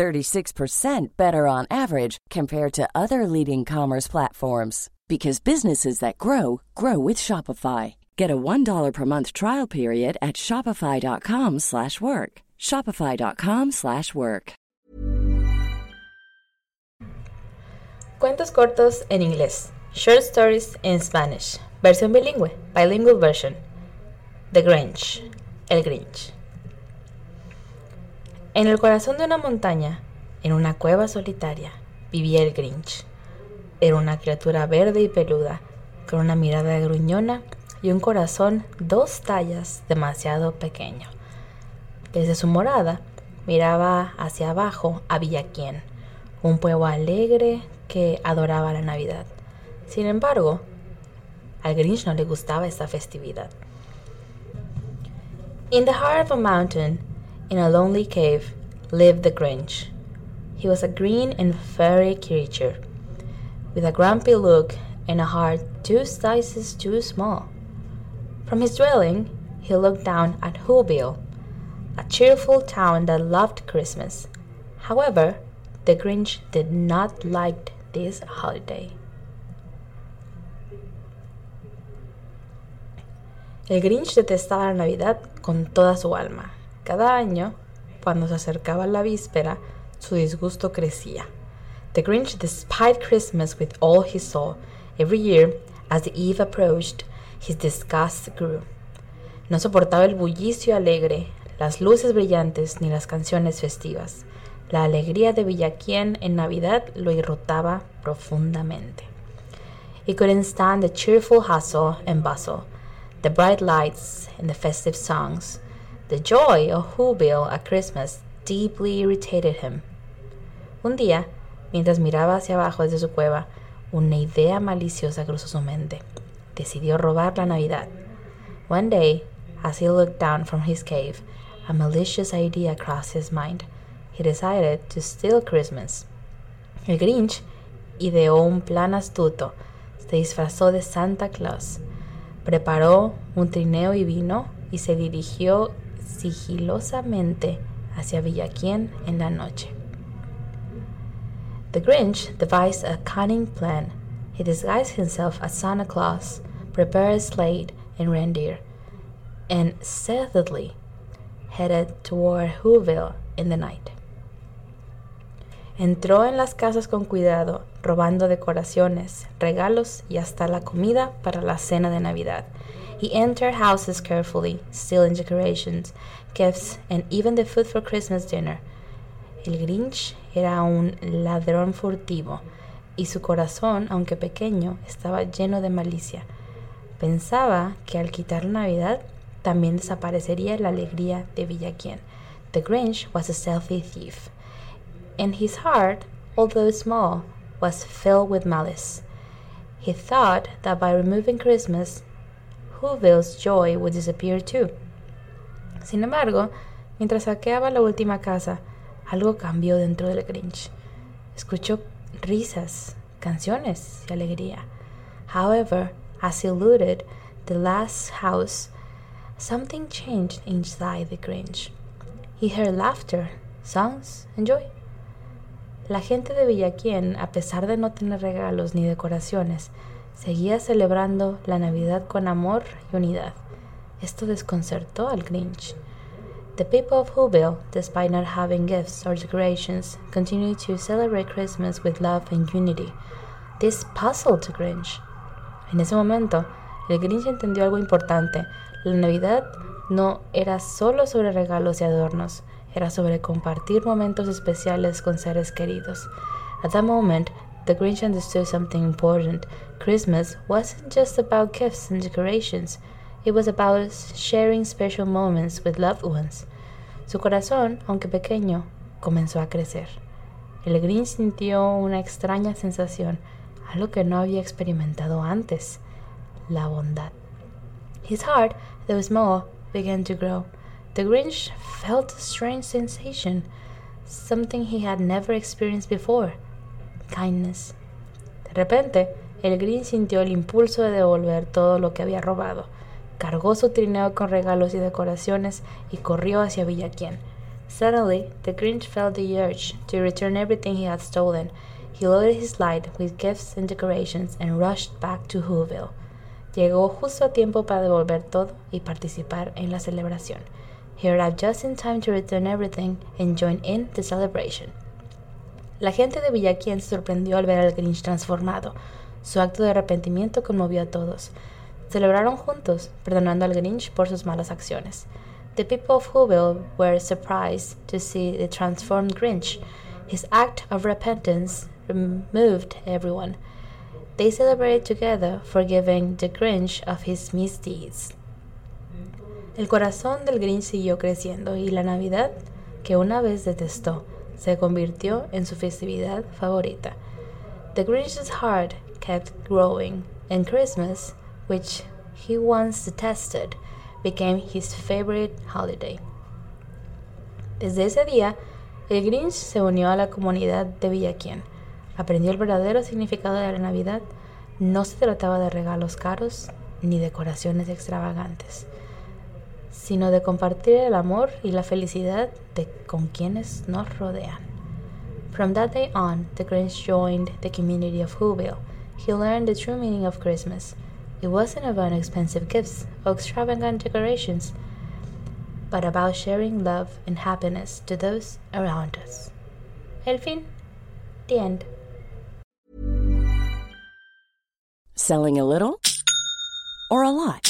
36% better on average compared to other leading commerce platforms because businesses that grow grow with Shopify. Get a $1 per month trial period at shopify.com/work. shopify.com/work. Cuentos cortos en inglés. Short stories in Spanish. Versión bilingüe. Bilingual version. The Grinch. El Grinch. En el corazón de una montaña, en una cueva solitaria, vivía el Grinch. Era una criatura verde y peluda, con una mirada gruñona y un corazón dos tallas demasiado pequeño. Desde su morada miraba hacia abajo a Villaquien, un pueblo alegre que adoraba la Navidad. Sin embargo, al Grinch no le gustaba esta festividad. In the heart of a mountain, in a lonely cave, lived the Grinch. He was a green and furry creature, with a grumpy look and a heart two sizes too small. From his dwelling, he looked down at Whoville, a cheerful town that loved Christmas. However, the Grinch did not like this holiday. El Grinch detestaba la Navidad con toda su alma. Cada año, cuando se acercaba la víspera, su disgusto crecía. The Grinch despised Christmas with all his soul. Every year, as the eve approached, his disgust grew. No soportaba el bullicio alegre, las luces brillantes ni las canciones festivas. La alegría de Villaquien en Navidad lo irritaba profundamente. He couldn't stand the cheerful hustle and bustle, the bright lights and the festive songs. The joy of Whoville at Christmas deeply irritated him. Un día, mientras miraba hacia abajo desde su cueva, una idea maliciosa cruzó su mente. Decidió robar la Navidad. One day, as he looked down from his cave, a malicious idea crossed his mind. He decided to steal Christmas. El Grinch ideó un plan astuto. Se disfrazó de Santa Claus. Preparó un trineo y vino y se dirigió sigilosamente hacia Villaquien en la noche. The Grinch devised a cunning plan. He disguised himself as Santa Claus, prepared a sled and reindeer, and stealthily headed toward Whoville in the night. Entró en las casas con cuidado, robando decoraciones, regalos y hasta la comida para la cena de Navidad. He entered houses carefully, stealing decorations, gifts, and even the food for Christmas dinner. El Grinch era un ladrón furtivo y su corazón, aunque pequeño, estaba lleno de malicia. Pensaba que al quitar Navidad también desaparecería la alegría de Villaquien. The Grinch was a stealthy thief, and his heart, although small, was filled with malice. He thought that by removing Christmas, Whoville's joy would disappear too. Sin embargo, mientras saqueaba la última casa, algo cambió dentro del Grinch. Escuchó risas, canciones y alegría. However, as he looted the last house, something changed inside the Grinch. He heard laughter, songs, and joy. La gente de Villaquien, a pesar de no tener regalos ni decoraciones, seguía celebrando la Navidad con amor y unidad. Esto desconcertó al Grinch. The people of Whoville, despite not having gifts or decorations, continued to celebrate Christmas with love and unity. This puzzled the Grinch. En ese momento, el Grinch entendió algo importante. La Navidad no era solo sobre regalos y adornos, era sobre compartir momentos especiales con seres queridos. At that moment, the Grinch understood something important. Christmas wasn't just about gifts and decorations, it was about sharing special moments with loved ones. Su corazón, aunque pequeño, comenzó a crecer. El Grinch sintió una extraña sensación, algo que no había experimentado antes, la bondad. His heart, though small, began to grow. The Grinch felt a strange sensation, something he had never experienced before kindness. De repente, el Grinch sintió el impulso de devolver todo lo que había robado. Cargó su trineo con regalos y decoraciones y corrió hacia Villaquien. Suddenly, the Grinch felt the urge to return everything he had stolen. He loaded his slide with gifts and decorations and rushed back to Whoville. Llegó justo a tiempo para devolver todo y participar en la celebración. He arrived just in time to return everything and join in the celebration. La gente de Villaquien se sorprendió al ver al Grinch transformado. Su acto de arrepentimiento conmovió a todos. Celebraron juntos, perdonando al Grinch por sus malas acciones. The people of Whoville were surprised to see the transformed Grinch. His act of repentance moved everyone. They celebrated together, forgiving the Grinch of his misdeeds. El corazón del Grinch siguió creciendo y la Navidad, que una vez detestó, se convirtió en su festividad favorita. The Grinch's heart kept growing, and Christmas, which he once detested, became his favorite holiday. Desde ese día, el Grinch se unió a la comunidad de Villaquien. Aprendió el verdadero significado de la Navidad. No se trataba de regalos caros ni decoraciones extravagantes, sino de compartir el amor y la felicidad de con quienes nos rodean. From that day on, the Grinch joined the community of Whoville. He learned the true meaning of Christmas. It wasn't about expensive gifts or extravagant decorations, but about sharing love and happiness to those around us. El fin. The end. Selling a little or a lot?